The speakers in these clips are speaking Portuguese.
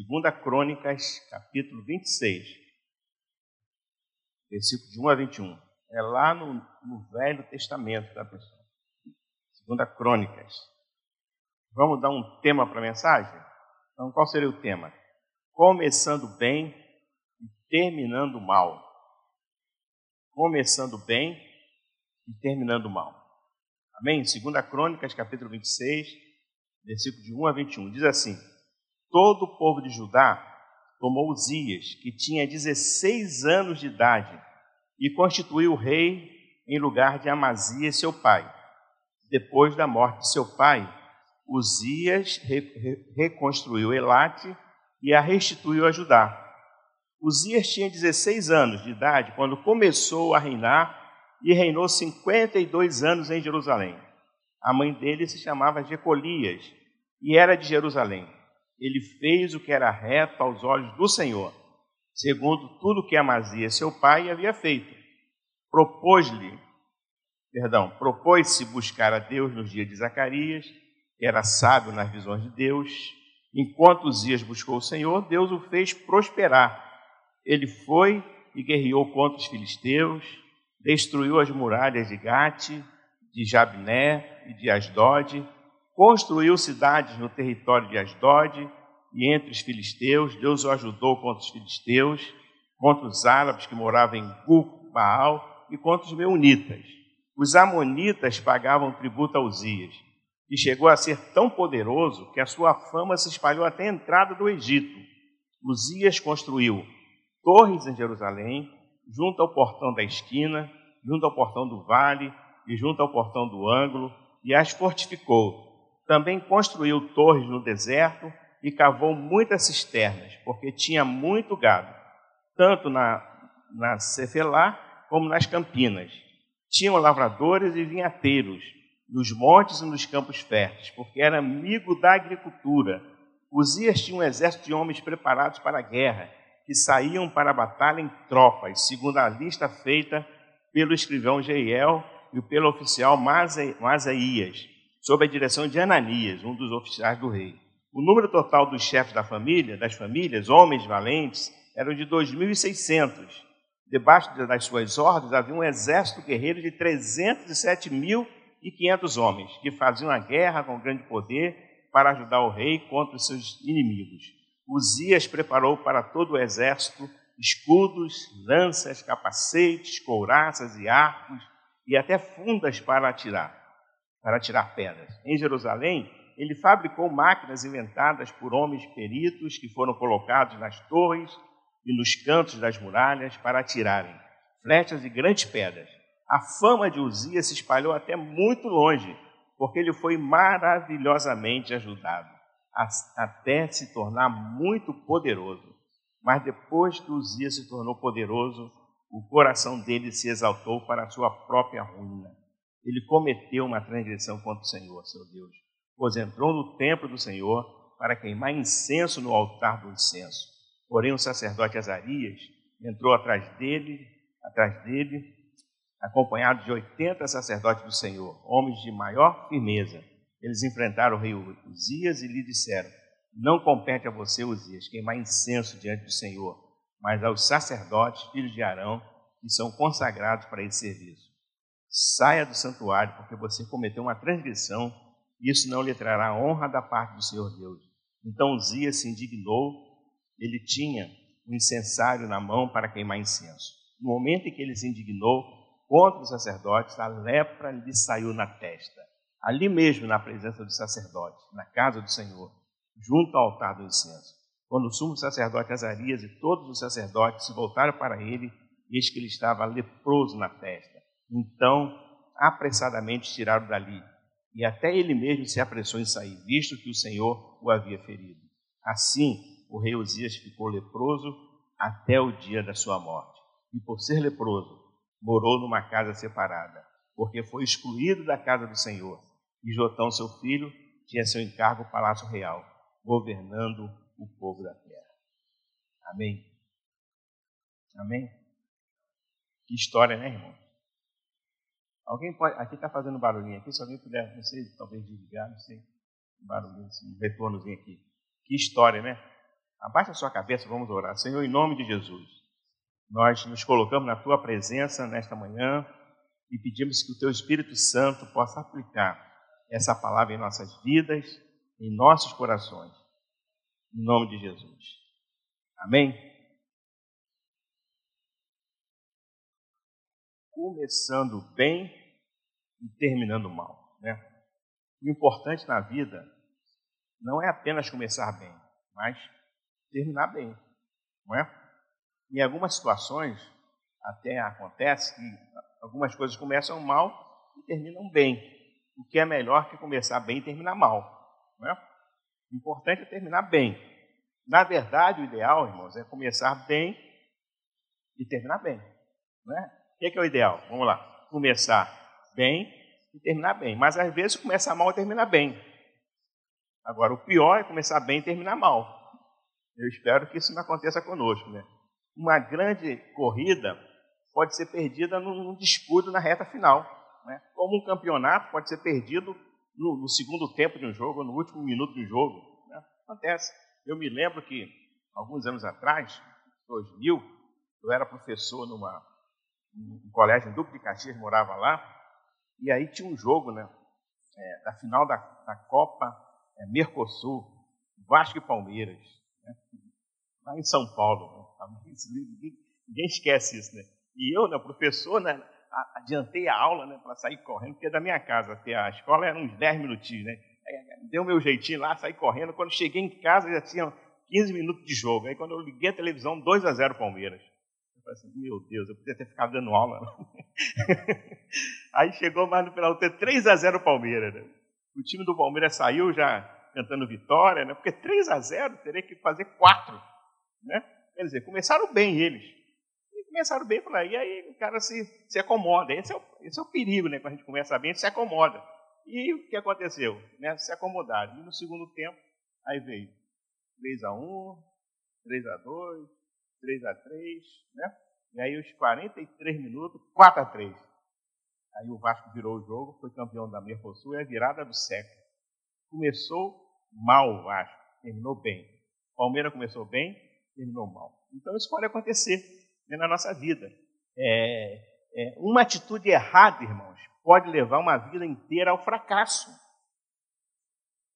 Segunda Crônicas, capítulo 26, versículo de 1 a 21. É lá no, no Velho Testamento, tá, pessoal? Segunda Crônicas. Vamos dar um tema para a mensagem? Então, qual seria o tema? Começando bem e terminando mal. Começando bem e terminando mal. Amém? Segunda Crônicas, capítulo 26, versículo de 1 a 21. Diz assim: Todo o povo de Judá tomou Uzias, que tinha 16 anos de idade, e constituiu rei em lugar de Amazias, seu pai. Depois da morte de seu pai, Uzias re, re, reconstruiu Elate e a restituiu a Judá. Uzias tinha 16 anos de idade quando começou a reinar e reinou 52 anos em Jerusalém. A mãe dele se chamava Jecolias e era de Jerusalém. Ele fez o que era reto aos olhos do Senhor, segundo tudo que Amazias, seu pai, havia feito. Propôs-lhe, perdão, propôs-se buscar a Deus nos dias de Zacarias, era sábio nas visões de Deus. Enquanto Uzias buscou o Senhor, Deus o fez prosperar. Ele foi e guerreou contra os filisteus, destruiu as muralhas de Gate, de Jabné e de Asdod, construiu cidades no território de Asdod e entre os filisteus. Deus o ajudou contra os filisteus, contra os árabes que moravam em Gu, Baal e contra os meunitas. Os amonitas pagavam tributo a Uzias e chegou a ser tão poderoso que a sua fama se espalhou até a entrada do Egito. Uzias construiu torres em Jerusalém, junto ao portão da esquina, junto ao portão do vale e junto ao portão do ângulo, e as fortificou. Também construiu torres no deserto e cavou muitas cisternas, porque tinha muito gado, tanto na, na Cefelá como nas campinas. Tinham lavradores e vinhateiros, nos montes e nos campos férteis, porque era amigo da agricultura. Uzias tinha um exército de homens preparados para a guerra, que saíam para a batalha em tropas, segundo a lista feita pelo escrivão Jeiel e pelo oficial Masaías, sob a direção de Ananias, um dos oficiais do rei. O número total dos chefes da família, das famílias, homens valentes, era de 2.600. Debaixo das suas ordens havia um exército guerreiro de 307.500 homens, que faziam a guerra com grande poder para ajudar o rei contra os seus inimigos. Uzias preparou para todo o exército escudos, lanças, capacetes, couraças e arcos e até fundas para atirar, para atirar pedras. Em Jerusalém, ele fabricou máquinas inventadas por homens peritos que foram colocados nas torres e nos cantos das muralhas para atirarem flechas e grandes pedras. A fama de Uzias se espalhou até muito longe, porque ele foi maravilhosamente ajudado até se tornar muito poderoso. Mas depois que Uzias se tornou poderoso, o coração dele se exaltou para a sua própria ruína. Ele cometeu uma transgressão contra o Senhor, seu Deus, pois entrou no templo do Senhor para queimar incenso no altar do incenso. Porém, o sacerdote Azarias entrou atrás dele, atrás dele, acompanhado de 80 sacerdotes do Senhor, homens de maior firmeza, eles enfrentaram o rei Uzias e lhe disseram: Não compete a você, Uzias, queimar incenso diante do Senhor, mas aos sacerdotes, filhos de Arão, que são consagrados para esse serviço. Saia do santuário, porque você cometeu uma transgressão, e isso não lhe trará honra da parte do Senhor Deus. Então Uzias se indignou, ele tinha um incensário na mão para queimar incenso. No momento em que ele se indignou contra os sacerdotes, a lepra lhe saiu na testa ali mesmo na presença do sacerdote, na casa do Senhor, junto ao altar do incenso. Quando o sumo sacerdote Azarias e todos os sacerdotes se voltaram para ele, eis que ele estava leproso na testa. Então, apressadamente tiraram dali, e até ele mesmo se apressou em sair, visto que o Senhor o havia ferido. Assim, o rei Uzias ficou leproso até o dia da sua morte. E por ser leproso, morou numa casa separada, porque foi excluído da casa do Senhor e Jotão, seu filho, tinha seu encargo o palácio real, governando o povo da terra. Amém? Amém? Que história, né, irmão? Alguém pode. Aqui está fazendo barulhinho aqui, se alguém puder, não sei, talvez desligar, não sei. Um barulhinho, assim, um retornozinho aqui. Que história, né? Abaixa a sua cabeça, vamos orar. Senhor, em nome de Jesus, nós nos colocamos na tua presença nesta manhã e pedimos que o teu Espírito Santo possa aplicar essa palavra em nossas vidas, em nossos corações. Em nome de Jesus. Amém? Começando bem e terminando mal. Né? O importante na vida não é apenas começar bem, mas terminar bem, não é? Em algumas situações, até acontece que algumas coisas começam mal e terminam bem, o que é melhor que começar bem e terminar mal, não é? O importante é terminar bem. Na verdade, o ideal, irmãos, é começar bem e terminar bem, não é? O que é, que é o ideal? Vamos lá, começar bem e terminar bem. Mas às vezes começar mal e terminar bem. Agora, o pior é começar bem e terminar mal. Eu espero que isso não aconteça conosco. Né? Uma grande corrida pode ser perdida num disputa na reta final. Né? Como um campeonato pode ser perdido no, no, segundo tempo de um jogo, no último minuto de um jogo. Né? Acontece. Eu me lembro que, alguns anos atrás, 2000, eu era professor numa, num colégio em Duque de Caxias, morava lá, e aí tinha um jogo né, é, da final da, da Copa é, Mercosul, Vasco e Palmeiras né? lá em São Paulo. Né? Ninguém, ninguém, esquece isso, né? E eu, né, professor, né, adiantei a aula né, para sair correndo, porque da minha casa até a escola eram uns 10 minutinhos, né? Deu meu jeitinho lá, saí correndo. Quando cheguei em casa já tinha 15 minutos de jogo. Aí quando eu liguei a televisão, 2 a 0 Palmeiras. Falei assim, meu Deus, eu podia ter ficado dando aula. Aí chegou mais no final, ter 3 a 0 Palmeiras. Né? O time do Palmeiras saiu já cantando vitória, né? porque 3 a 0 teria que fazer 4. Né? Quer dizer, começaram bem eles. E começaram bem, falaram, e aí o cara se, se acomoda. Esse é, o, esse é o perigo, né? Quando a gente começa bem, se acomoda. E o que aconteceu? Né? Se acomodaram. E no segundo tempo, aí veio 3 a 1, 3 a 2, 3 a 3, né? E aí os 43 minutos, 4 a 3. Aí o Vasco virou o jogo, foi campeão da Mercosul, é a virada do século. Começou mal o Vasco, terminou bem. Palmeiras começou bem, terminou mal. Então isso pode acontecer né, na nossa vida. É, é, uma atitude errada, irmãos, pode levar uma vida inteira ao fracasso.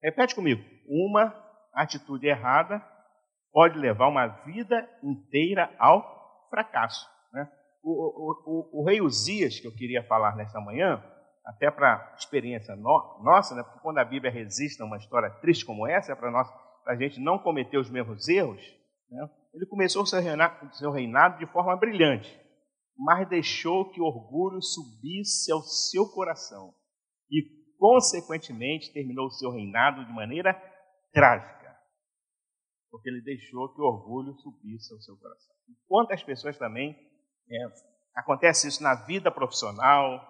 Repete comigo. Uma atitude errada pode levar uma vida inteira ao fracasso. Né? O, o, o, o rei Uzias, que eu queria falar nesta manhã, até para experiência no, nossa, né? porque quando a Bíblia resiste a uma história triste como essa, é para nós, a gente não cometer os mesmos erros, né? ele começou seu, reinado, seu reinado de forma brilhante, mas deixou que o orgulho subisse ao seu coração e, consequentemente, terminou o seu reinado de maneira trágica, porque ele deixou que o orgulho subisse ao seu coração. E quantas pessoas também é, acontece isso na vida profissional,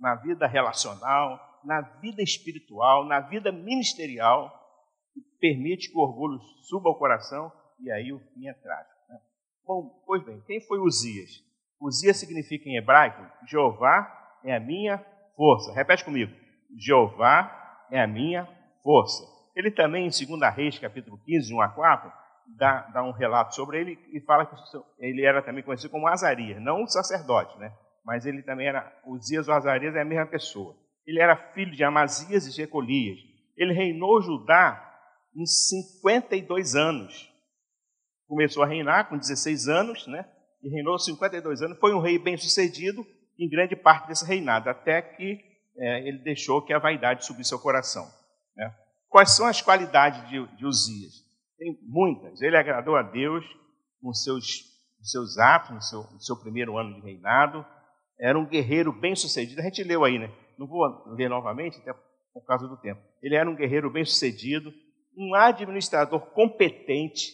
na vida relacional, na vida espiritual, na vida ministerial, permite que o orgulho suba ao coração e aí o fim é trágico. Né? Bom, pois bem, quem foi Uzias? Uzias significa em hebraico, Jeová é a minha força. Repete comigo, Jeová é a minha força. Ele também, em 2 Reis, capítulo 15, 1 a 4, dá, dá um relato sobre ele e fala que ele era também conhecido como Azarias, não um sacerdote, né? mas ele também era, Uzias ou Azarias é a mesma pessoa. Ele era filho de Amazias e Jecolias. Ele reinou Judá em 52 anos. Começou a reinar com 16 anos, né? E reinou 52 anos. Foi um rei bem sucedido em grande parte desse reinado, até que é, ele deixou que a vaidade subisse ao coração. Né? Quais são as qualidades de, de Uzias? Tem muitas. Ele agradou a Deus com seus, seus atos, no seu, no seu primeiro ano de reinado era um guerreiro bem sucedido. A gente leu aí, né? Não vou ler novamente, até por causa do tempo. Ele era um guerreiro bem sucedido, um administrador competente,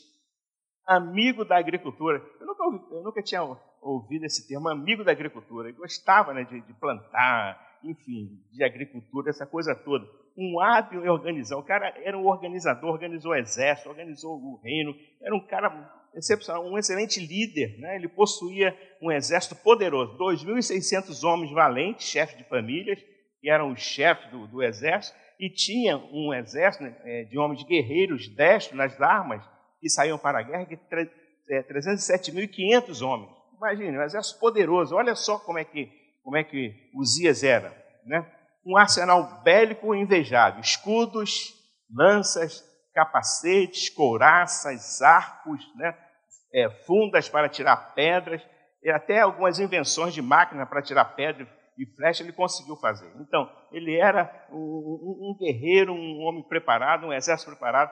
amigo da agricultura. Eu nunca, ouvi, eu nunca tinha ouvido esse termo, amigo da agricultura. Ele gostava né, de, de plantar, enfim, de agricultura, essa coisa toda. Um hábil em organizar. O cara era um organizador, organizou o exército, organizou o reino. Era um cara excepcional, um excelente líder. Né? Ele possuía um exército poderoso, 2.600 homens valentes, chefes de famílias, que eram os chefes do, do exército, e tinha um exército né, é, de homens guerreiros destros nas armas, que saíam para a guerra, que 307.500 é, homens. Imagine, um exército poderoso. Olha só como é que, como é que Uzias era. Né? Um arsenal bélico invejável. Escudos, lanças, capacetes, couraças, arcos, né? É, fundas para tirar pedras, e até algumas invenções de máquina para tirar pedra e flecha ele conseguiu fazer. Então, ele era um, um, guerreiro, um homem preparado, um exército preparado.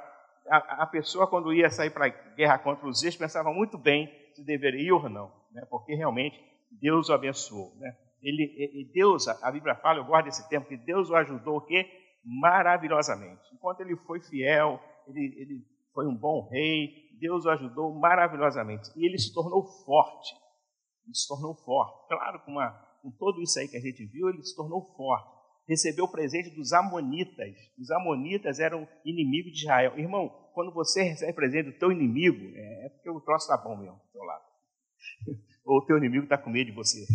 A, a pessoa, quando ia sair para a guerra contra os Zias, pensava muito bem se deveria ir ou não, né? porque realmente Deus o abençoou. Né? Ele, ele, Deus, a Bíblia fala, eu guardo esse tempo, que Deus o ajudou o quê? maravilhosamente. Enquanto ele foi fiel, ele, ele foi um bom rei, Deus o ajudou maravilhosamente. E ele se tornou forte. Ele se tornou forte. Claro, com, uma, com tudo isso aí que a gente viu, ele se tornou forte. Recebeu o presente dos Amonitas. Os Amonitas eram inimigos de Israel. Irmão, quando você recebe presente do teu inimigo, é, é porque o troço está bom mesmo do teu lado. Ou o teu inimigo está com medo de você.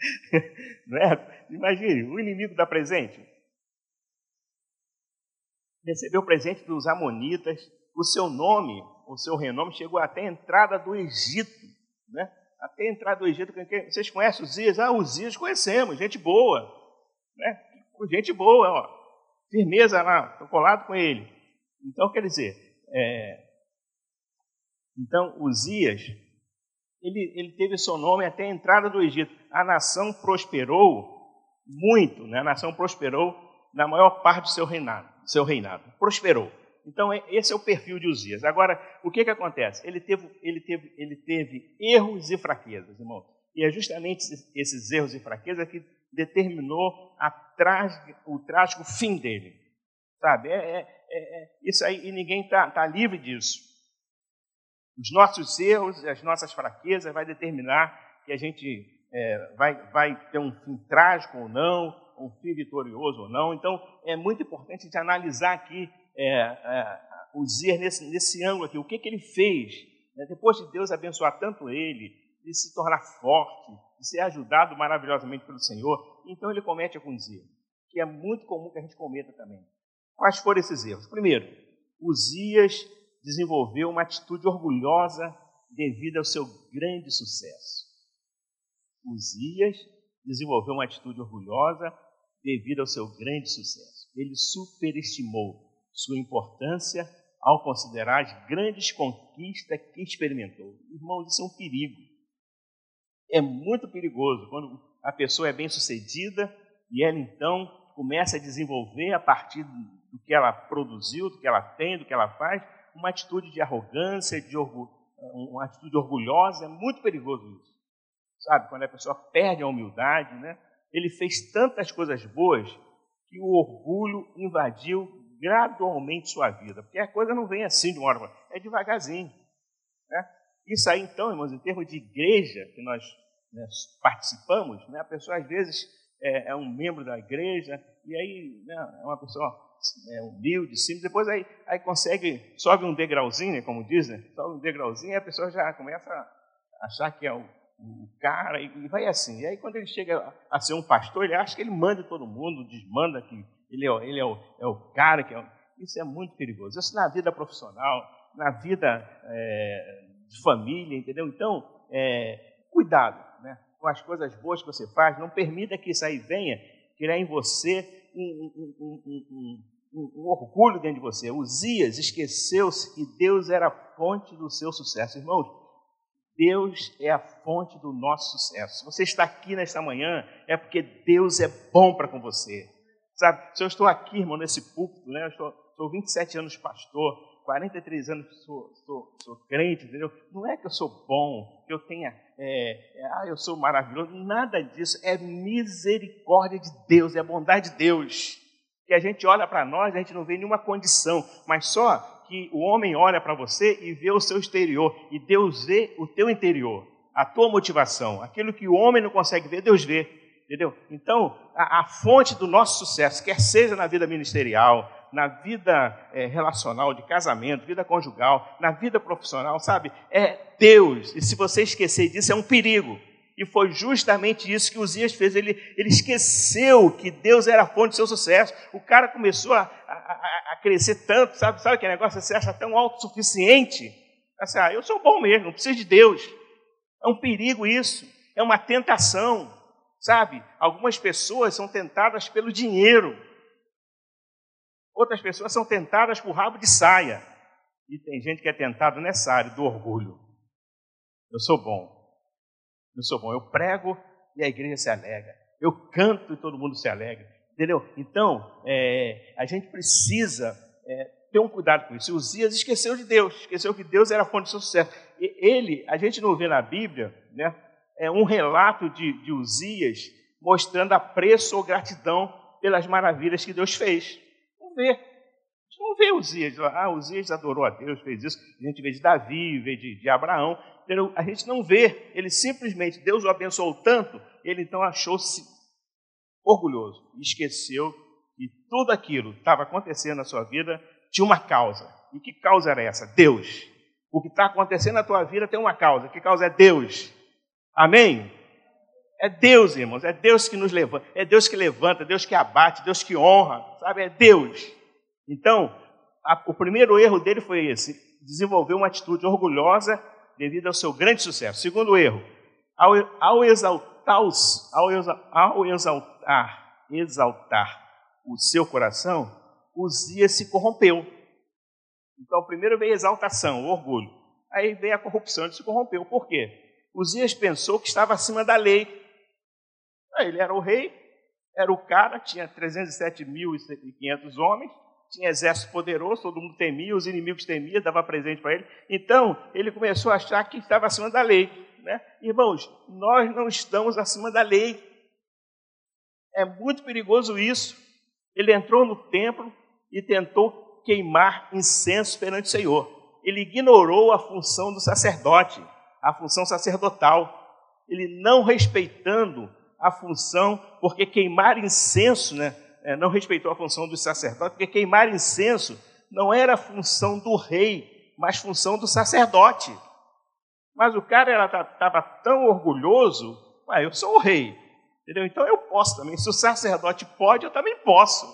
É? Imagine, o inimigo dá presente recebeu presente dos Amonitas, o seu nome, o seu renome chegou até a entrada do Egito, né? Até a entrada do Egito, vocês conhecem os Zias? Ah, os Zias conhecemos, gente boa, né? Gente boa, ó. Firmeza lá, estou colado com ele. Então, quer dizer, é... então, Uzias, ele, ele teve seu nome até a entrada do Egito. A nação prosperou muito, né? a nação prosperou na maior parte do seu reinado seu reinado. Prosperou. Então, é, esse é o perfil de Uzias. Agora, o que, que acontece? Ele teve, ele, teve, ele teve erros e fraquezas, irmão. E é justamente esses erros e fraquezas que determinou trágica, o trágico fim dele. Sabe? É, é, é, é isso aí, e ninguém está tá livre disso. Os nossos erros, as nossas fraquezas vai determinar que a gente é, vai, vai ter um fim trágico ou não, um fim vitorioso ou não. Então, é muito importante de analisar aqui é, é, o Zer nesse, nesse ângulo aqui, o que, que ele fez, né? depois de Deus abençoar tanto ele, de se tornar forte, de ser ajudado maravilhosamente pelo Senhor, então ele comete alguns erros, que é muito comum que a gente cometa também. Quais foram esses erros? Primeiro, Uzias desenvolveu uma atitude orgulhosa devido ao seu grande sucesso. Uzias desenvolveu uma atitude orgulhosa devido ao seu grande sucesso. Ele superestimou sua importância ao considerar as grandes conquistas que experimentou. Irmãos, isso é um perigo. É muito perigoso quando a pessoa é bem sucedida e ela então começa a desenvolver a partir do que ela produziu, do que ela tem, do que ela faz, uma atitude de arrogância, de orgulho, uma atitude orgulhosa. É muito perigoso isso. Sabe, quando a pessoa perde a humildade, né? ele fez tantas coisas boas que o orgulho invadiu gradualmente sua vida. Porque a coisa não vem assim de uma hora para outra, é devagarzinho. Né? Isso aí, então, irmãos, em termos de igreja que nós né, participamos, né, a pessoa às vezes é, é, um membro da igreja e aí né, é uma pessoa é, humilde, simples, depois aí, aí consegue, sobe um degrauzinho, né, como dizem, sobe um degrauzinho e a pessoa já começa a achar que é o o cara, e vai assim. E aí, quando ele chega a ser um pastor, ele acha que ele manda todo mundo, desmanda que ele é, ele é, o, é o cara que é. Isso é muito perigoso. Isso na vida profissional, na vida é, de família, entendeu? Então, é, cuidado né, com as coisas boas que você faz. Não permita que isso aí venha criar em você um, um, um, um orgulho dentro de você. Uzias esqueceu-se que Deus era a fonte do seu sucesso. Irmãos, Deus é a fonte do nosso sucesso. Se você está aqui nesta manhã, é porque Deus é bom para com você. Sabe, se eu estou aqui, irmão, nesse púlpito, né? Eu estou, estou 27 anos pastor, 43 anos sou, sou, sou crente, entendeu? Não é que eu sou bom, que eu tenha, é, é, ah, eu sou maravilhoso, nada disso. É misericórdia de Deus, é bondade de Deus. Que a gente olha para nós, a gente não vê nenhuma condição, mas só que o homem olha para você e vê o seu exterior, e Deus vê o teu interior, a tua motivação, aquilo que o homem não consegue ver, Deus vê, entendeu? Então, a, a fonte do nosso sucesso, quer seja na vida ministerial, na vida é, relacional, de casamento, vida conjugal, na vida profissional, sabe? É Deus, e se você esquecer disso, é um perigo. E foi justamente isso que Uzias fez. Ele, ele esqueceu que Deus era a fonte do seu sucesso. O cara começou a, a, a crescer tanto, sabe? Sabe que negócio você acha tão autossuficiente? Assim, ah, eu sou bom mesmo, não preciso de Deus. É um perigo isso, é uma tentação, sabe? Algumas pessoas são tentadas pelo dinheiro, outras pessoas são tentadas por rabo de saia, e tem gente que é tentado nessa área do orgulho. Eu sou bom, eu sou bom, eu prego e a igreja se alegra, eu canto e todo mundo se alegra, entendeu? Então, é, a gente precisa é, ter um cuidado com isso. Uzias esqueceu de Deus, esqueceu que Deus era a fonte do sucesso. E ele, a gente não vê na Bíblia, né, é um relato de, de Uzias mostrando apreço ou gratidão pelas maravilhas que Deus fez. Não vê. A gente não vê Uzias. Ah, Uzias adorou a Deus, fez isso. A gente vê de Davi, vê de, de Abraão. A gente não vê. Ele simplesmente, Deus o abençoou tanto, ele então achou-se orgulhoso e esqueceu que tudo aquilo que estava acontecendo na sua vida tinha uma causa. E que causa era essa? Deus. O que está acontecendo na tua vida tem uma causa. Que causa é Deus. Amém? É Deus, irmãos. É Deus que nos levanta. É Deus que levanta, Deus que abate, Deus que honra. Sabe? É Deus. Então, a, o primeiro erro dele foi esse: desenvolver uma atitude orgulhosa devido ao seu grande sucesso. Segundo erro, ao, ao exaltar, ao, exa, ao exaltar, exaltar o seu coração, Uzias se corrompeu. Então, primeiro veio a exaltação, o orgulho. Aí veio a corrupção, ele se corrompeu. Por quê? Uzias pensou que estava acima da lei. Aí ele era o rei, era o cara, tinha 307.500 homens, tinha exército poderoso, todo mundo temia, os inimigos temiam, dava presente para ele. Então, ele começou a achar que estava acima da lei. Né? Irmãos, nós não estamos acima da lei. É muito perigoso isso. Ele entrou no templo, e tentou queimar incenso perante o Senhor. Ele ignorou a função do sacerdote, a função sacerdotal. Ele não respeitando a função, porque queimar incenso, né, é, não respeitou a função do sacerdote, porque queimar incenso não era função do rei, mas função do sacerdote. Mas o cara estava tão orgulhoso, ah, eu sou o rei, entendeu? Então eu posso também. Se o sacerdote pode, eu também posso.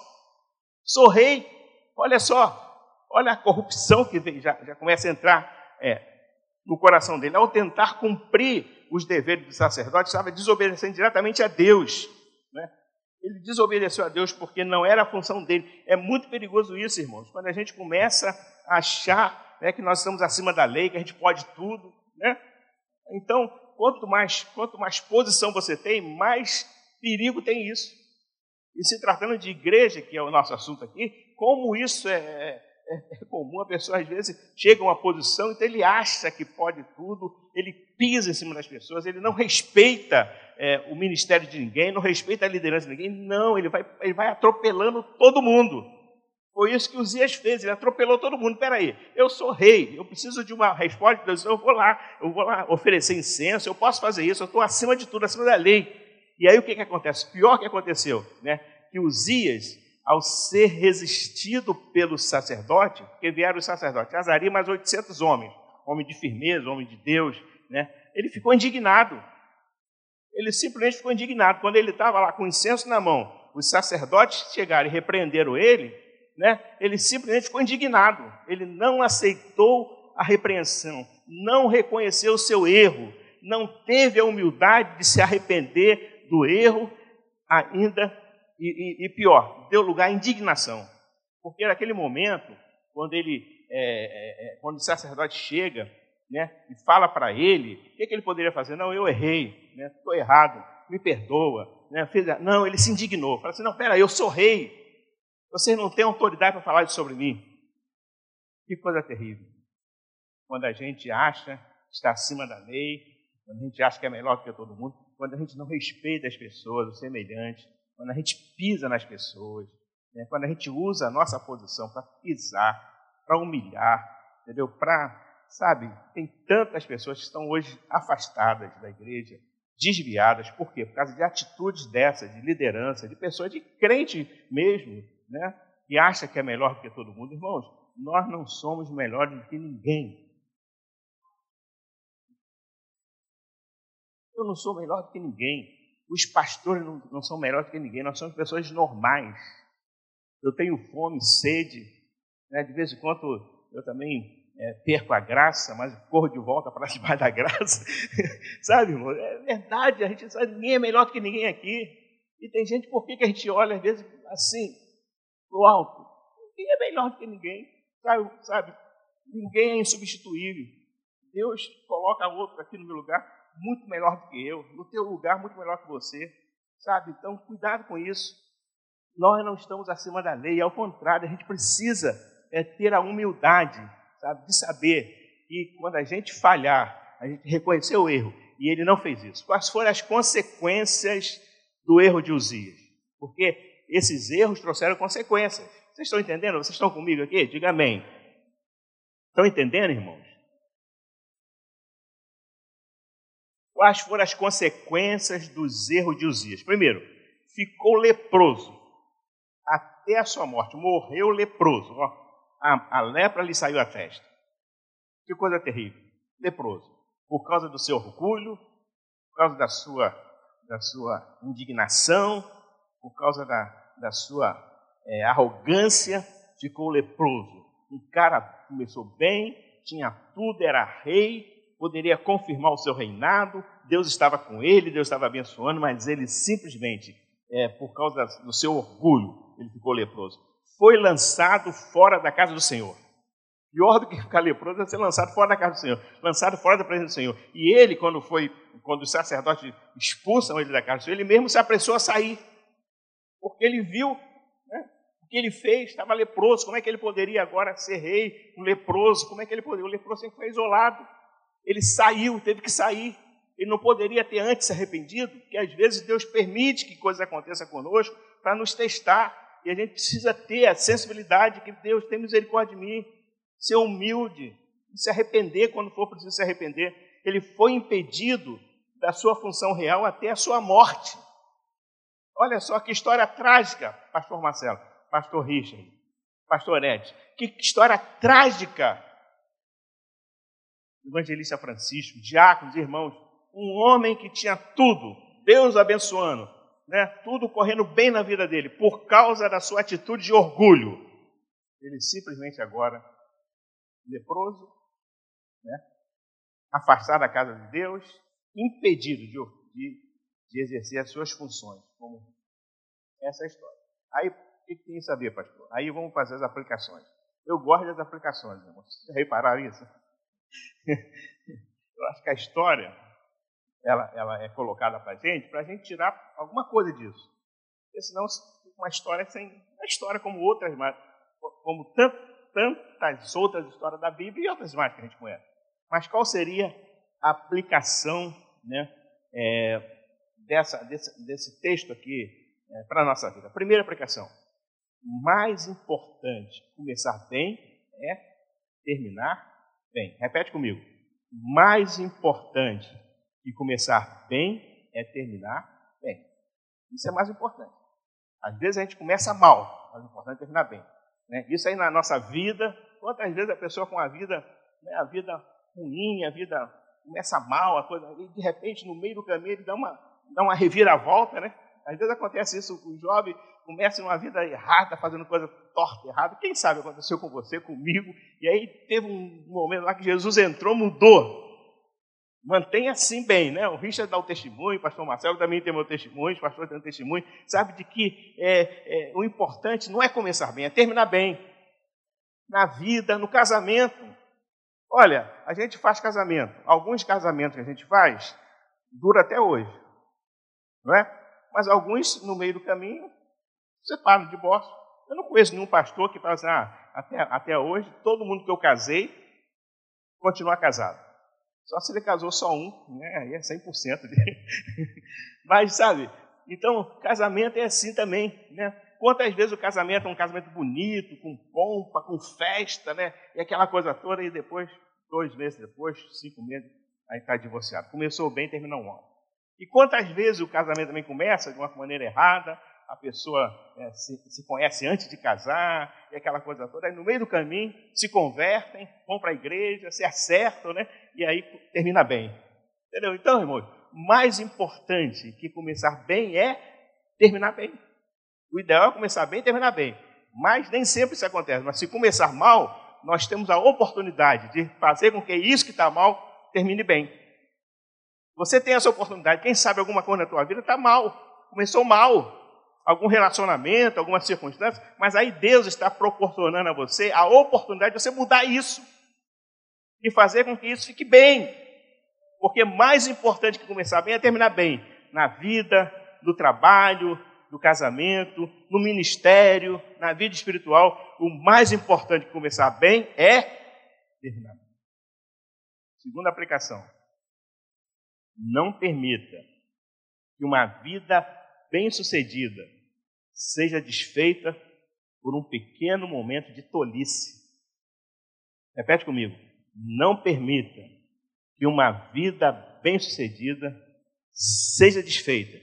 Sou rei. Olha só, olha a corrupção que vem, já, já começa a entrar é, no coração dele. Ao tentar cumprir os deveres do sacerdote, estava desobedecendo diretamente a Deus. Né? Ele desobedeceu a Deus porque não era a função dele. É muito perigoso isso, irmãos. Quando a gente começa a achar né, que nós estamos acima da lei, que a gente pode tudo. Né? Então, quanto mais, quanto mais posição você tem, mais perigo tem isso. E se tratando de igreja, que é o nosso assunto aqui, como isso é, é, comum, a pessoa às vezes chega a uma posição, então ele acha que pode tudo, ele pisa em cima das pessoas, ele não respeita é, o ministério de ninguém, não respeita a liderança de ninguém, não, ele vai, ele vai atropelando todo mundo. Foi isso que Uzias fez, ele atropelou todo mundo. Peraí, eu sou rei, eu preciso de uma resposta de Deus, eu vou lá, eu vou lá oferecer incenso, eu posso fazer isso, eu estou acima de tudo, acima da lei. E aí o que, que acontece? Pior que aconteceu, né? Que Uzias, ao ser resistido pelo sacerdote, porque vieram os sacerdotes, Azaria mais 800 homens, homem de firmeza, homem de Deus, né? Ele ficou indignado. Ele simplesmente ficou indignado. Quando ele estava lá com incenso na mão, os sacerdotes chegaram e repreenderam ele, né? Ele simplesmente ficou indignado. Ele não aceitou a repreensão, não reconheceu o seu erro, não teve a humildade de se arrepender do erro, ainda, e, e, e pior, deu lugar à indignação. Porque naquele momento, quando ele, é, é, é quando o sacerdote chega né, e fala para ele, o que, que, ele poderia fazer? Não, eu errei, estou né, errado, me perdoa. Né, fez, não, ele se indignou. Fala assim, não, pera, eu sou rei. Vocês não têm autoridade para falar sobre mim. Que coisa terrível. Quando a gente acha que está acima da lei, quando a gente acha que é melhor do que todo mundo, quando a gente não respeita as pessoas, o semelhante, quando a gente pisa nas pessoas, né? quando a gente usa a nossa posição para pisar, para humilhar, entendeu? Para, sabe, tem tantas pessoas que estão hoje afastadas da igreja, desviadas, por quê? Por causa de atitudes dessas, de liderança, de pessoas, de crente mesmo, né? Que acha que é melhor do que todo mundo. Irmãos, nós não somos melhores do que ninguém. Eu não sou melhor do que ninguém. Os pastores não, não são melhores que ninguém. Nós somos pessoas normais. Eu tenho fome, sede, Né? De vez em quando eu também é, perco a graça, mas corro de volta para debaixo da graça. sabe, irmão? É verdade, a gente sabe, ninguém é melhor do que ninguém aqui. E tem gente, por que, que a gente olha, às vezes, assim, pro alto? Ninguém é melhor do que ninguém. Sabe? sabe? Ninguém é insubstituível. Deus coloca outro aqui no meu lugar muito melhor do que eu, no teu lugar muito melhor que você. Sabe? Então, cuidado com isso. Nós não estamos acima da lei, ao contrário, a gente precisa é, ter a humildade sabe, de saber que quando a gente falhar, a gente reconhecer o erro, e ele não fez isso. Quais foram as consequências do erro de Uzias? Porque esses erros trouxeram consequências. Vocês estão entendendo? Vocês estão comigo aqui? Diga amém. Estão entendendo, irmãos? Quais foram as consequências dos erros de Uzias? Primeiro, ficou leproso até a sua morte, morreu leproso. A, a lepra lhe saiu à testa. Que coisa terrível. Leproso. Por causa do seu orgulho, por causa da sua, da sua indignação, por causa da, da sua é, arrogância, ficou leproso. Um cara começou bem, tinha tudo, era rei, poderia confirmar o seu reinado, Deus estava com ele, Deus estava abençoando, mas ele simplesmente, é, por causa do seu orgulho, ele ficou leproso foi lançado fora da casa do Senhor. Pior do que ficar leproso é ser lançado fora da casa do Senhor, lançado fora da presença do Senhor. E ele, quando foi, quando os sacerdotes expulsam ele da casa do Senhor, ele mesmo se apressou a sair, porque ele viu né, o que ele fez, estava leproso. Como é que ele poderia agora ser rei, um leproso? Como é que ele poderia? O leproso sempre foi isolado. Ele saiu, teve que sair. Ele não poderia ter antes se arrependido, porque às vezes Deus permite que coisas aconteçam conosco para nos testar e a gente precisa ter a sensibilidade que Deus tem misericórdia de mim, ser humilde, se arrepender quando for preciso se arrepender. Ele foi impedido da sua função real até a sua morte. Olha só que história trágica, pastor Marcelo, pastor Richard, pastor Ed. Que história trágica. Evangelista Francisco, diáconos, irmãos, um homem que tinha tudo, Deus abençoando, né, tudo correndo bem na vida dele, por causa da sua atitude de orgulho. Ele simplesmente agora, leproso, né, afastado da casa de Deus, impedido de, de, de exercer as suas funções. Como essa é a história. Aí, o que tem que saber, pastor? Aí vamos fazer as aplicações. Eu gosto das aplicações, irmãos. Vocês repararam isso? Eu acho que a história ela, ela é colocada para a gente, para a gente tirar alguma coisa disso. Porque senão uma história sem. Uma história como outras, mas, como tant, tantas outras histórias da Bíblia e outras mais que a gente conhece. Mas qual seria a aplicação né, é, dessa, desse, desse texto aqui é, para a nossa vida? Primeira aplicação. Mais importante começar bem é terminar bem. Repete comigo. Mais importante e começar bem é terminar bem. Isso é mais importante. Às vezes a gente começa mal, mas o importante é terminar bem. Né? Isso aí na nossa vida, quantas vezes a pessoa com a vida, né, a vida ruim, a vida começa mal, a coisa, e de repente no meio do caminho ele dá uma, dá uma reviravolta, né? Às vezes acontece isso, o jovem começa uma vida errada, fazendo coisa torta, errada. Quem sabe aconteceu com você, comigo, e aí teve um momento lá que Jesus entrou, mudou. Mantenha assim bem, né? O Richard dá o testemunho, o pastor Marcelo também tem meu testemunho, o pastor tem o testemunho. Sabe de que é, é, o importante não é começar bem, é terminar bem. Na vida, no casamento. Olha, a gente faz casamento. Alguns casamentos que a gente faz dura até hoje. Não é? Mas alguns, no meio do caminho, separam de divórcio. Eu não conheço nenhum pastor que fala assim, ah, até, até hoje, todo mundo que eu casei continua casado. Só se ele casou só um, né? aí é 100% dele. Mas, sabe, então, casamento é assim também, né? Quantas vezes o casamento é um casamento bonito, com pompa, com festa, né? E aquela coisa toda, e depois, dois meses depois, cinco meses, aí está divorciado. Começou bem, terminou mal. E quantas vezes o casamento também começa de uma maneira errada, a pessoa é, se, se, conhece antes de casar, e aquela coisa toda, aí no meio do caminho se convertem, vão para a igreja, se acertam, né? E aí termina bem. Entendeu? Então, irmão, mais importante que começar bem é terminar bem. O ideal é começar bem e terminar bem. Mas nem sempre isso acontece. Mas se começar mal, nós temos a oportunidade de fazer com que isso que está mal termine bem. Você tem essa oportunidade. Quem sabe alguma coisa na tua vida está mal. Começou mal. Algum relacionamento, alguma circunstância. Mas aí Deus está proporcionando a você a oportunidade de você mudar isso. E fazer com que isso fique bem. Porque mais importante que começar bem é terminar bem. Na vida, no trabalho, no casamento, no ministério, na vida espiritual. O mais importante que começar bem é terminar bem. Segunda aplicação não permita que uma vida bem-sucedida seja desfeita por um pequeno momento de tolice. Repete comigo. Não permita que uma vida bem-sucedida seja desfeita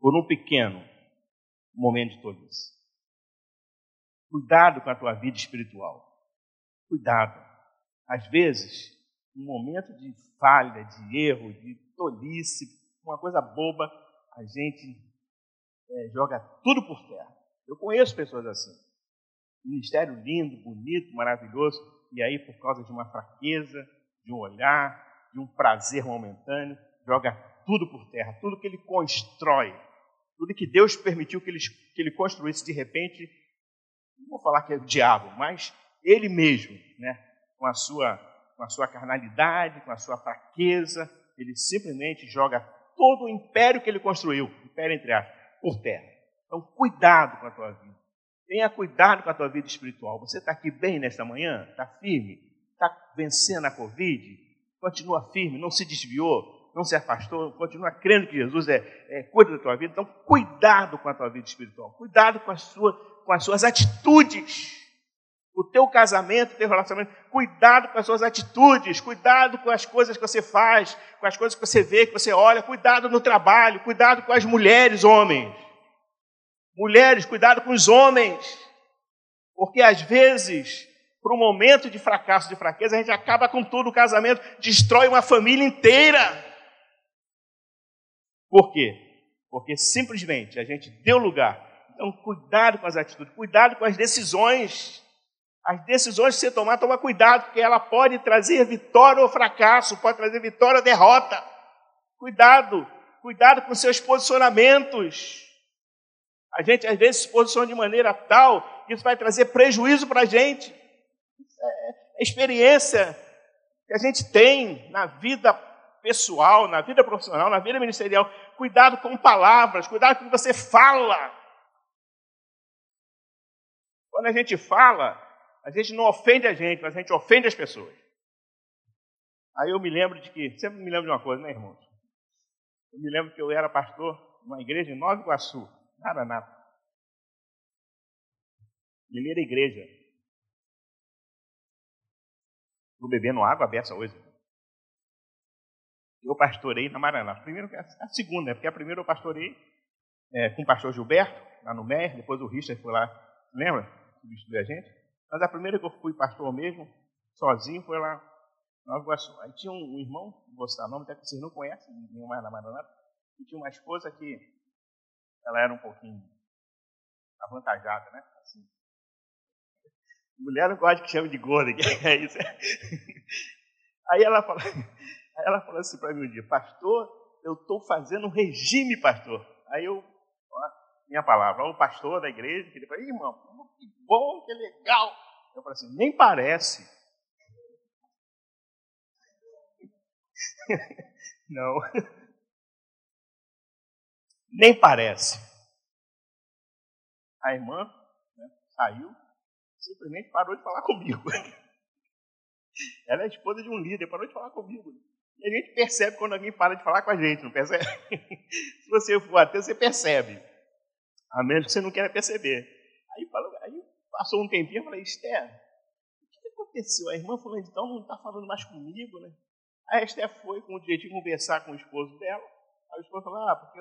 por um pequeno momento de tolice. Cuidado com a tua vida espiritual. Cuidado. Às vezes, um momento de falha, de erro, de tolice, uma coisa boba, a gente é, joga tudo por terra. Eu conheço pessoas assim. Ministério lindo, bonito, maravilhoso, e aí, por causa de uma fraqueza, de um olhar, de um prazer momentâneo, joga tudo por terra, tudo que ele constrói, tudo que Deus permitiu que ele, que ele construísse de repente, não vou falar que é o diabo, mas ele mesmo, né, com a sua com a sua carnalidade, com a sua fraqueza, ele simplesmente joga todo o império que ele construiu, império entre aspas, por terra. Então, cuidado com a tua vida. Tenha cuidado com a tua vida espiritual. Você está aqui bem nesta manhã? Está firme? Está vencendo a Covid? Continua firme, não se desviou, não se afastou, continua crendo que Jesus é, é cuida da tua vida. Então, cuidado com a tua vida espiritual. Cuidado com, sua, com as suas atitudes o teu casamento, o teu relacionamento. Cuidado com as suas atitudes, cuidado com as coisas que você faz, com as coisas que você vê, que você olha. Cuidado no trabalho, cuidado com as mulheres, homens. Mulheres, cuidado com os homens. Porque às vezes, por um momento de fracasso, de fraqueza, a gente acaba com tudo o casamento, destrói uma família inteira. Por quê? Porque simplesmente a gente deu lugar. Então, cuidado com as atitudes, cuidado com as decisões. As decisões que você tomar, toma cuidado, porque ela pode trazer vitória ou fracasso, pode trazer vitória ou derrota. Cuidado, cuidado com seus posicionamentos. A gente às vezes se posiciona de maneira tal que isso vai trazer prejuízo para a gente. É experiência que a gente tem na vida pessoal, na vida profissional, na vida ministerial. Cuidado com palavras, cuidado com o que você fala. Quando a gente fala, a gente não ofende a gente, mas a gente ofende as pessoas. Aí eu me lembro de que, sempre me lembro de uma coisa, né, irmãos? Eu me lembro que eu era pastor numa igreja em Nova Iguaçu, Maranata. Primeira igreja. Estou bebendo água aberta hoje. Eu pastorei na Maranata. Primeiro, a segunda, né? porque a primeira eu pastorei é, com o pastor Gilberto, lá no MER, depois o Richard foi lá, lembra? Substituiu a gente. Mas a primeira que eu fui pastor mesmo, sozinho, foi lá Nova Iguaçu. Aí tinha um, irmão, não vou citar nome, até que vocês não conhecem, nenhum mais na Maranata, e tinha uma esposa que ela era um pouquinho avantajada, né? Assim. Mulher não gosta que chame de gorda, que é isso. Aí ela falou, aí ela falou assim para mim um dia, pastor, eu estou fazendo um regime, pastor. Aí eu, ó, minha palavra, o pastor da igreja, que ele falou, irmão, que bom, que legal. Eu falei assim, nem parece. Não. Nem parece. A irmã né, saiu, simplesmente parou de falar comigo. Ela é esposa de um líder, parou de falar comigo. E a gente percebe quando alguém para de falar com a gente, não percebe? Se você for até, você percebe. A menos que você não queira perceber. Aí, falou, aí passou um tempinho, eu falei, Esther, o que aconteceu? A irmã falou, então não está falando mais comigo, né? Aí a Esther foi com o de conversar com o esposo dela. Aí o esposo falou, ah, porque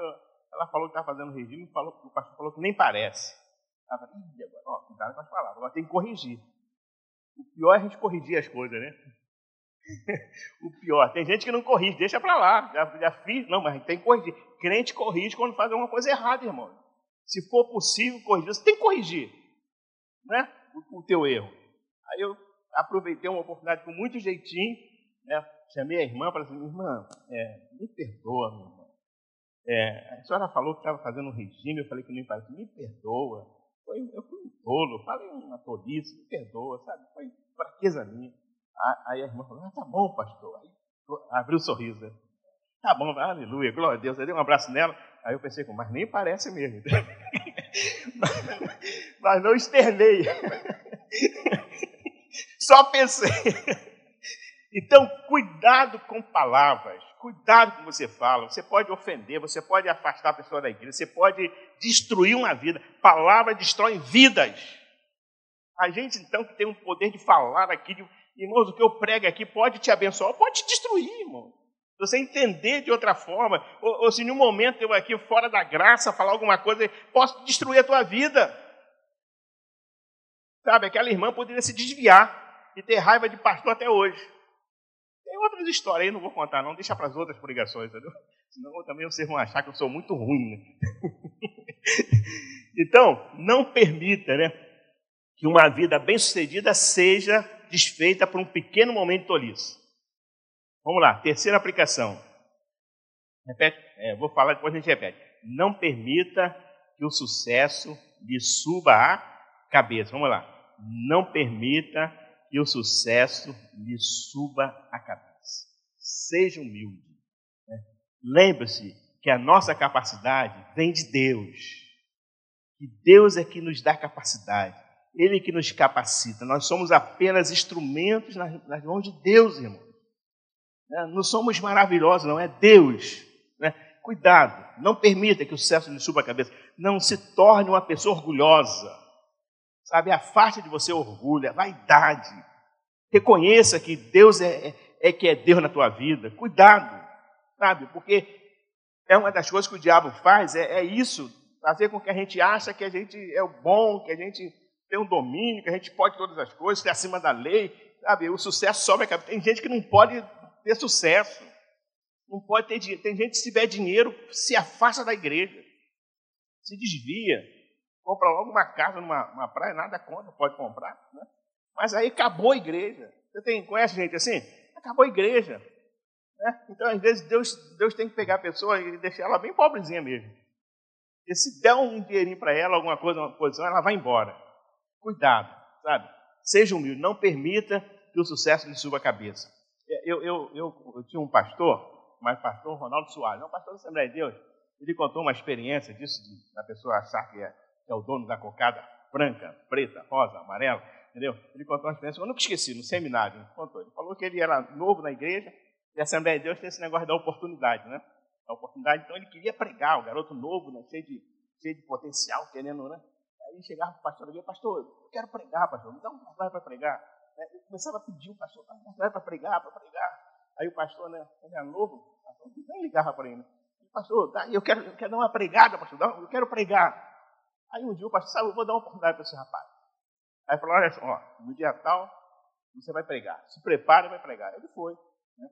ela falou que está fazendo regime, falou, o pastor falou que nem parece. Ela falou, Ih, agora, ó, cuidado com as palavras, agora tem que corrigir. O pior é a gente corrigir as coisas, né? o pior, tem gente que não corrige, deixa para lá, já, já fiz, não, mas tem que corrigir. Crente corrige quando faz alguma coisa errada, irmão. Se for possível corrigir, você tem que corrigir. Né, o, o teu erro. Aí eu aproveitei uma oportunidade com muito jeitinho, né, chamei a irmã e falei assim, irmã, é, me perdoa, irmã. É, a senhora falou que estava fazendo um regime, eu falei que não ia fazer, me perdoa. Foi, eu fui um tolo, falei uma tolice, me perdoa, sabe? Foi fraqueza minha. Aí a irmã falou, ah, tá bom, pastor. Aí abriu o um sorriso. Né? Tá bom, aleluia, glória a Deus. Aí dei um abraço nela. Aí eu pensei, mas nem parece mesmo. mas não externei. Só pensei. Então, cuidado com palavras, cuidado com o que você fala. Você pode ofender, você pode afastar a pessoa da igreja, você pode destruir uma vida. Palavras destroem vidas. A gente, então, que tem o poder de falar aqui, de, irmãos, o que eu prego aqui pode te abençoar, pode te destruir, irmão. Se você entender de outra forma, ou, ou se em um momento eu aqui fora da graça falar alguma coisa, posso destruir a tua vida. Sabe, aquela irmã poderia se desviar e ter raiva de pastor até hoje. Tem outras histórias aí, não vou contar, não, deixa para as outras pregações, entendeu? Senão também vocês vão achar que eu sou muito ruim, né? então, não permita, né, que uma vida bem-sucedida seja desfeita por um pequeno momento de tolice. Vamos lá, terceira aplicação. Repete, é, vou falar, depois a gente repete. Não permita que o sucesso lhe suba a cabeça. Vamos lá. Não permita que o sucesso lhe suba a cabeça. Seja humilde. Né? Lembre-se que a nossa capacidade vem de Deus. Que Deus é que nos dá capacidade. Ele que nos capacita. Nós somos apenas instrumentos nas, mãos de Deus, irmão. Né? Não somos maravilhosos, não, é Deus. Né? Cuidado, não permita que o sucesso lhe suba a cabeça. Não se torne uma pessoa orgulhosa. Sabe, afaste de você orgulho, a vaidade. Reconheça que Deus é, é, é que é Deus na tua vida. Cuidado, sabe, porque é uma das coisas que o diabo faz, é, é isso, fazer com que a gente ache que a gente é o bom, que a gente tem um domínio, que a gente pode todas as coisas, que é acima da lei, sabe? O sucesso sobe a cabeça. Tem gente que não pode ter sucesso. Não pode ter dinheiro. Tem gente que se tiver dinheiro, se afasta da igreja. Se desvia. Compra logo uma casa numa praia, nada contra, pode comprar. Né? Mas aí acabou a igreja. Você tem, conhece gente assim? Acabou a igreja. Né? Então, às vezes, Deus, Deus tem que pegar a pessoa e deixar ela bem pobrezinha mesmo. E se der um dinheirinho para ela, alguma coisa, uma posição, ela vai embora. Cuidado, sabe? Seja humilde, não permita que o sucesso lhe suba a cabeça. Eu, eu, eu, eu tinha um pastor, mas pastor Ronaldo Soares, um pastor da Assembleia de Deus, ele contou uma experiência disso, de, da pessoa achar que é, que é o dono da cocada branca, preta, rosa, amarela, entendeu? Ele contou uma experiência, eu nunca esqueci, no seminário, ele contou. Ele falou que ele era novo na igreja, e a Assembleia de Deus tem esse negócio da oportunidade, né? A oportunidade, então ele queria pregar, o garoto novo, né? cheio, de, cheio de potencial, querendo, né? Aí chegava o pastor e pastor, eu quero pregar, pastor, me dá um trabalho para pregar. Né? Eu começava a pedir o pastor, vai para pregar, para pregar. Aí o pastor, né, ele era novo, pastor, nem ligava para ele. Né? Pastor, tá, eu, quero, eu quero dar uma pregada, pastor, eu quero pregar. Aí um dia o pastor, sabe, eu vou dar uma oportunidade para esse rapaz. Aí falou, olha só, ó, no dia tal, você vai pregar. Se prepare e vai pregar. Ele foi. Né?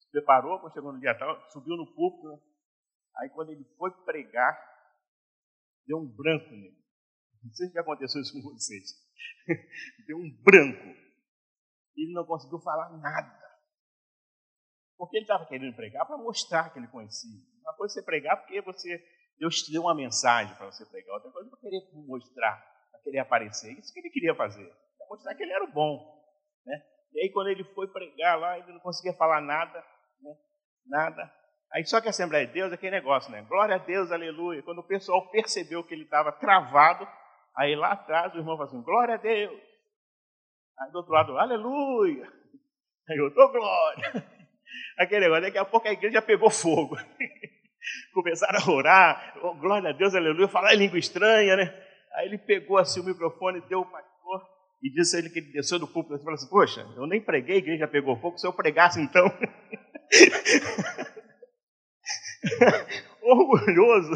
Se preparou, quando chegou no dia tal, subiu no púlpito. Né? Aí quando ele foi pregar, deu um branco nele. Não sei se já aconteceu isso com vocês. Deu um branco. Ele não conseguiu falar nada. Porque ele estava querendo pregar para mostrar que ele conhecia. Uma coisa é você pregar porque você, Deus te deu uma mensagem para você pregar. Outra coisa é para querer mostrar, para querer aparecer. Isso que ele queria fazer. Para mostrar que ele era o bom. Né? E aí quando ele foi pregar lá, ele não conseguia falar nada. Né? Nada. Aí só que a Assembleia de Deus é aquele negócio, né? Glória a Deus, aleluia. Quando o pessoal percebeu que ele estava travado, Aí lá atrás o irmão fala assim, glória a Deus. Aí do outro lado, aleluia. Aí tô glória. Aquele negócio, daqui a pouco a igreja pegou fogo. Começaram a orar, oh, glória a Deus, aleluia, falar em língua estranha, né? Aí ele pegou assim o microfone, deu o pastor e disse a ele que ele desceu do púlpito e falou assim: Poxa, eu nem preguei, a igreja pegou fogo, se eu pregasse então. orgulhoso,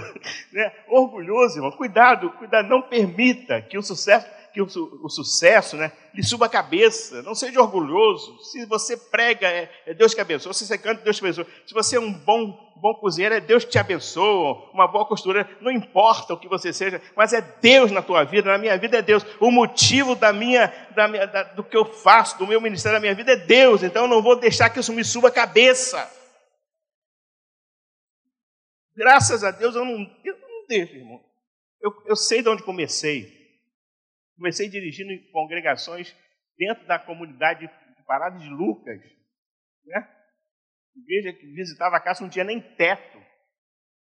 né? Orgulhoso, irmão. Cuidado, cuidado, não permita que o sucesso, que o, o, sucesso né, lhe suba a cabeça. Não seja orgulhoso. Se você prega, é, é, Deus que abençoa. Se você canta, Deus que abençoa. Se você é um bom, bom cozinheiro, é Deus que te abençoa. Uma boa costureira, não importa o que você seja, mas é Deus na tua vida. Na minha vida é Deus. O motivo da minha, da minha da, do que eu faço, do meu ministério, da minha vida é Deus. Então eu não vou deixar que isso me suba a cabeça. Graças a Deus eu não, eu não deixo, irmão. Eu, eu sei de onde comecei. Comecei dirigindo em congregações dentro da comunidade de Parada de Lucas. Né? Igreja que visitava a casa não tinha nem teto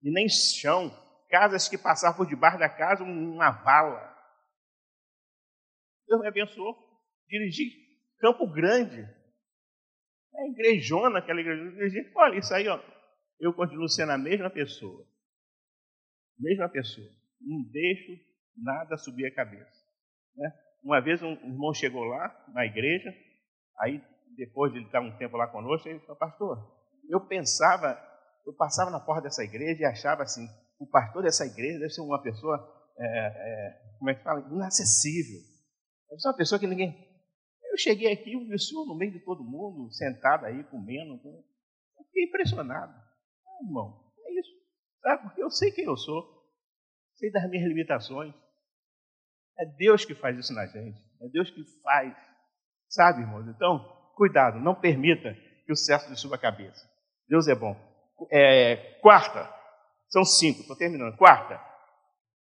e nem chão. Casas que passavam por debaixo da casa, uma vala. Deus me abençoou. Dirigi Campo Grande. É igrejona, aquela igreja. Olha, isso aí, ó. Eu continuo sendo a mesma pessoa. Mesma pessoa. Não deixo nada subir a cabeça. Né? Uma vez um irmão chegou lá na igreja, aí depois de ele estar um tempo lá conosco, ele falou, pastor, eu pensava, eu passava na porta dessa igreja e achava assim, o pastor dessa igreja deve ser uma pessoa, é, é, como é que fala, inacessível. Deve ser uma pessoa que ninguém... Eu cheguei aqui o senhor no meio de todo mundo, sentado aí, comendo. Eu fiquei impressionado. Ah, irmão, é isso. Sabe? Porque eu sei quem eu sou. Sei das minhas limitações. É Deus que faz isso na gente. É Deus que faz. Sabe, irmãos? Então, cuidado, não permita que o sucesso lhe suba a cabeça. Deus é bom. É, quarta, são cinco, estou terminando. Quarta,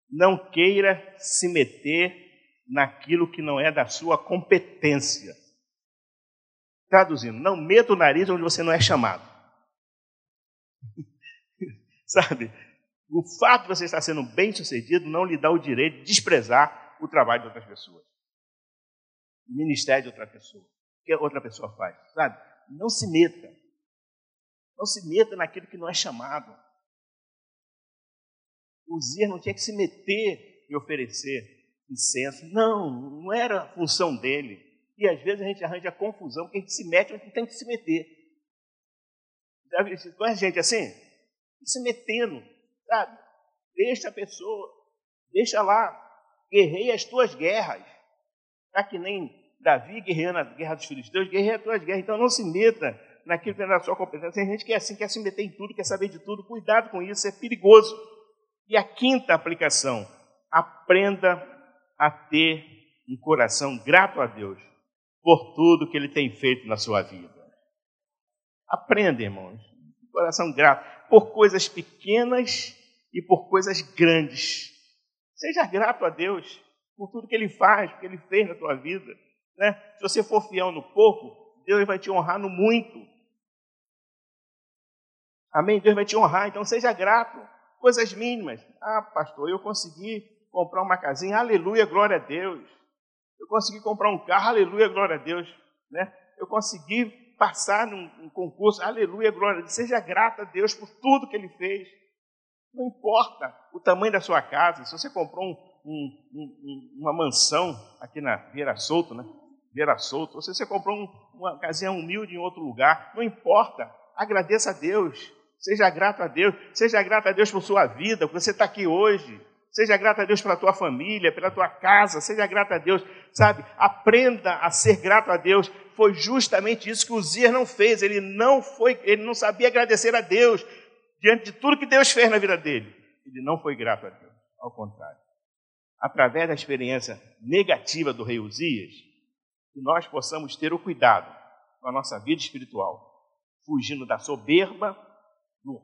não queira se meter naquilo que não é da sua competência. Traduzindo, não meta o nariz onde você não é chamado. Sabe? O fato de você estar sendo bem sucedido não lhe dá o direito de desprezar o trabalho de outras pessoas. O ministério de outra pessoa. O que outra pessoa faz, sabe? Não se meta. Não se meta naquilo que não é chamado. O Zir não tinha que se meter e oferecer incenso. Não, não era a função dele. E às vezes a gente arranja confusão, porque a gente se mete onde tem que se meter. Conhece gente assim? Se metendo, sabe? Deixa a pessoa, deixa lá, guerrei as tuas guerras. Está que nem Davi guerreando a guerra dos filisteus, guerrei as tuas guerras. Então não se meta naquilo que é da sua competência. Tem gente que é assim, quer se meter em tudo, quer saber de tudo. Cuidado com isso, é perigoso. E a quinta aplicação, aprenda a ter um coração grato a Deus por tudo que Ele tem feito na sua vida. Aprenda, irmãos, coração grato por coisas pequenas e por coisas grandes. Seja grato a Deus por tudo que Ele faz, que Ele fez na tua vida. Né? Se você for fiel no pouco, Deus vai te honrar no muito. Amém? Deus vai te honrar, então seja grato. Coisas mínimas. Ah, pastor, eu consegui comprar uma casinha, aleluia, glória a Deus. Eu consegui comprar um carro, aleluia, glória a Deus. Né? Eu consegui passar num, concurso, aleluia, glória. Seja grato a Deus por tudo que Ele fez. Não importa o tamanho da sua casa, se você comprou um, um, um, uma mansão aqui na Vieira Solto, né? Vieira Solto, ou se você comprou uma casinha humilde em outro lugar, não importa. Agradeça a Deus, seja grato a Deus, seja grato a Deus por sua vida, porque você está aqui hoje. Seja grato a Deus pela tua família, pela tua casa, seja grato a Deus, sabe? Aprenda a ser grato a Deus. Foi justamente isso que o Zier não fez. Ele não foi, ele não sabia agradecer a Deus diante de tudo que Deus fez na vida dele. Ele não foi grato a Deus, ao contrário. Através da experiência negativa do rei Uzias, que nós possamos ter o cuidado com a nossa vida espiritual, fugindo da soberba, do,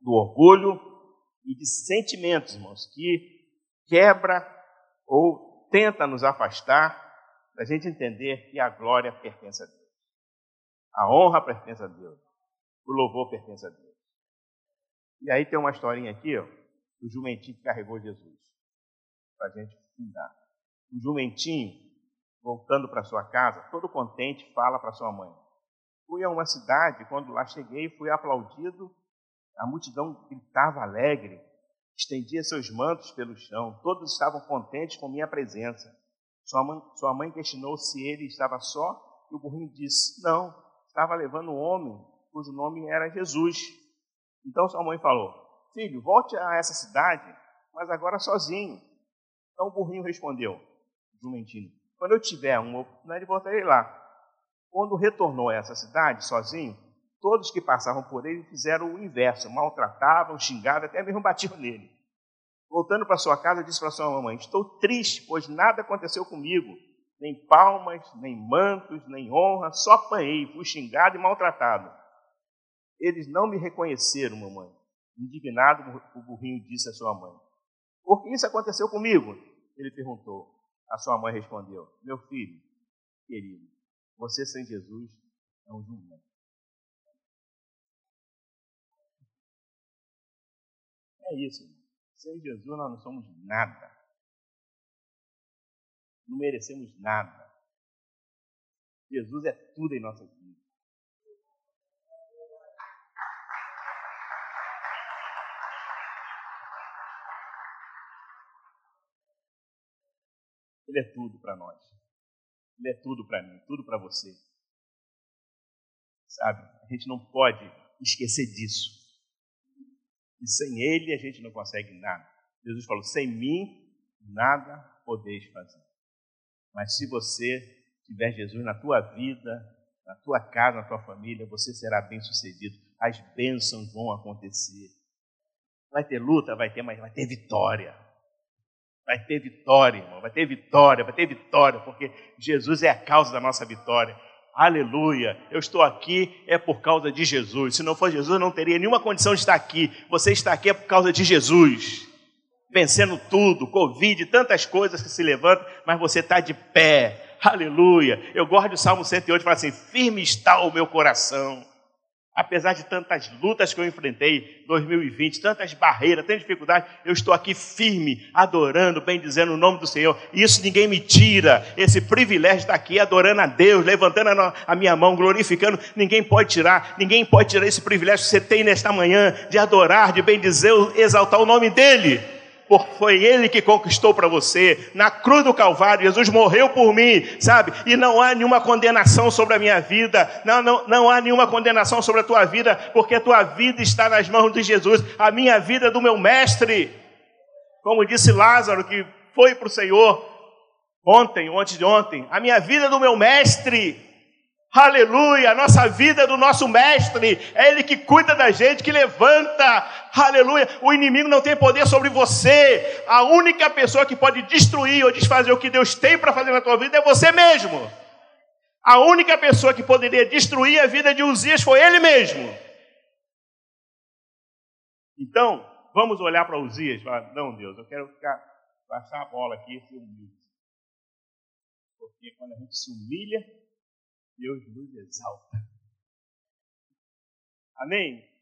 do orgulho e de sentimentos, irmãos, que quebra ou tenta nos afastar da gente entender que a glória pertence a Deus. A honra pertence a Deus. O louvor pertence a Deus. E aí tem uma historinha aqui, ó, do jumentinho que carregou Jesus, para a gente fundar. O jumentinho, voltando para sua casa, todo contente, fala para sua mãe. Fui a uma cidade, quando lá cheguei, fui aplaudido, a multidão gritava alegre, estendia seus mantos pelo chão, todos estavam contentes com minha presença. Sua mãe, sua mãe questionou se ele estava só, e o burrinho disse: Não, estava levando um homem cujo nome era Jesus. Então sua mãe falou: Filho, volte a essa cidade, mas agora sozinho. Então o burrinho respondeu: Jumentino. Quando eu tiver uma oportunidade, voltarei lá. Quando retornou a essa cidade, sozinho, todos que passavam por ele fizeram o inverso, maltratavam, xingavam, até mesmo batiam nele. Voltando para sua casa, disse para sua mamãe: Estou triste, pois nada aconteceu comigo. Nem palmas, nem mantos, nem honra, só apanhei, fui xingado e maltratado. Eles não me reconheceram, mamãe. Indignado, o burrinho disse à sua mãe: Por que isso aconteceu comigo? Ele perguntou. A sua mãe respondeu: Meu filho, querido, você sem Jesus é um jumento. É isso. Sem Jesus nós não somos nada. Não merecemos nada. Jesus é tudo em nossas vidas. Ele é tudo para nós. Ele é tudo para mim, tudo para você. Sabe? A gente não pode esquecer disso. E sem Ele a gente não consegue nada. Jesus falou: sem mim nada podeis fazer. Mas se você tiver Jesus na tua vida, na tua casa, na tua família, você será bem sucedido. As bênçãos vão acontecer. Vai ter luta, vai ter, mas vai ter vitória. Vai ter vitória, irmão. Vai ter vitória, vai ter vitória, porque Jesus é a causa da nossa vitória. Aleluia. Eu estou aqui é por causa de Jesus. Se não for Jesus, eu não teria nenhuma condição de estar aqui. Você está aqui é por causa de Jesus. Vencendo tudo, Covid, tantas coisas que se levantam, mas você está de pé. Aleluia. Eu gosto do Salmo 108, fala assim: firme está o meu coração. Apesar de tantas lutas que eu enfrentei 2020, tantas barreiras, tantas dificuldades, eu estou aqui firme, adorando, bendizendo o nome do Senhor. Isso ninguém me tira. Esse privilégio de estar aqui adorando a Deus, levantando a minha mão, glorificando, ninguém pode tirar. Ninguém pode tirar esse privilégio que você tem nesta manhã de adorar, de bendizer, exaltar o nome dEle porque foi Ele que conquistou para você. Na cruz do Calvário, Jesus morreu por mim, sabe? E não há nenhuma condenação sobre a minha vida, não, não, não há nenhuma condenação sobre a tua vida, porque a tua vida está nas mãos de Jesus, a minha vida é do meu Mestre. Como disse Lázaro, que foi para o Senhor ontem, ou antes de ontem, a minha vida é do meu Mestre. Aleluia, a nossa vida é do nosso mestre, é Ele que cuida da gente, que levanta, aleluia. O inimigo não tem poder sobre você, a única pessoa que pode destruir ou desfazer o que Deus tem para fazer na tua vida é você mesmo. A única pessoa que poderia destruir a vida de Uzias foi ele mesmo. Então, vamos olhar para Uzias e falar: não, Deus, eu quero ficar, passar a bola aqui e ser humilde. Porque quando a gente se humilha, Deus nos exalta. Amém?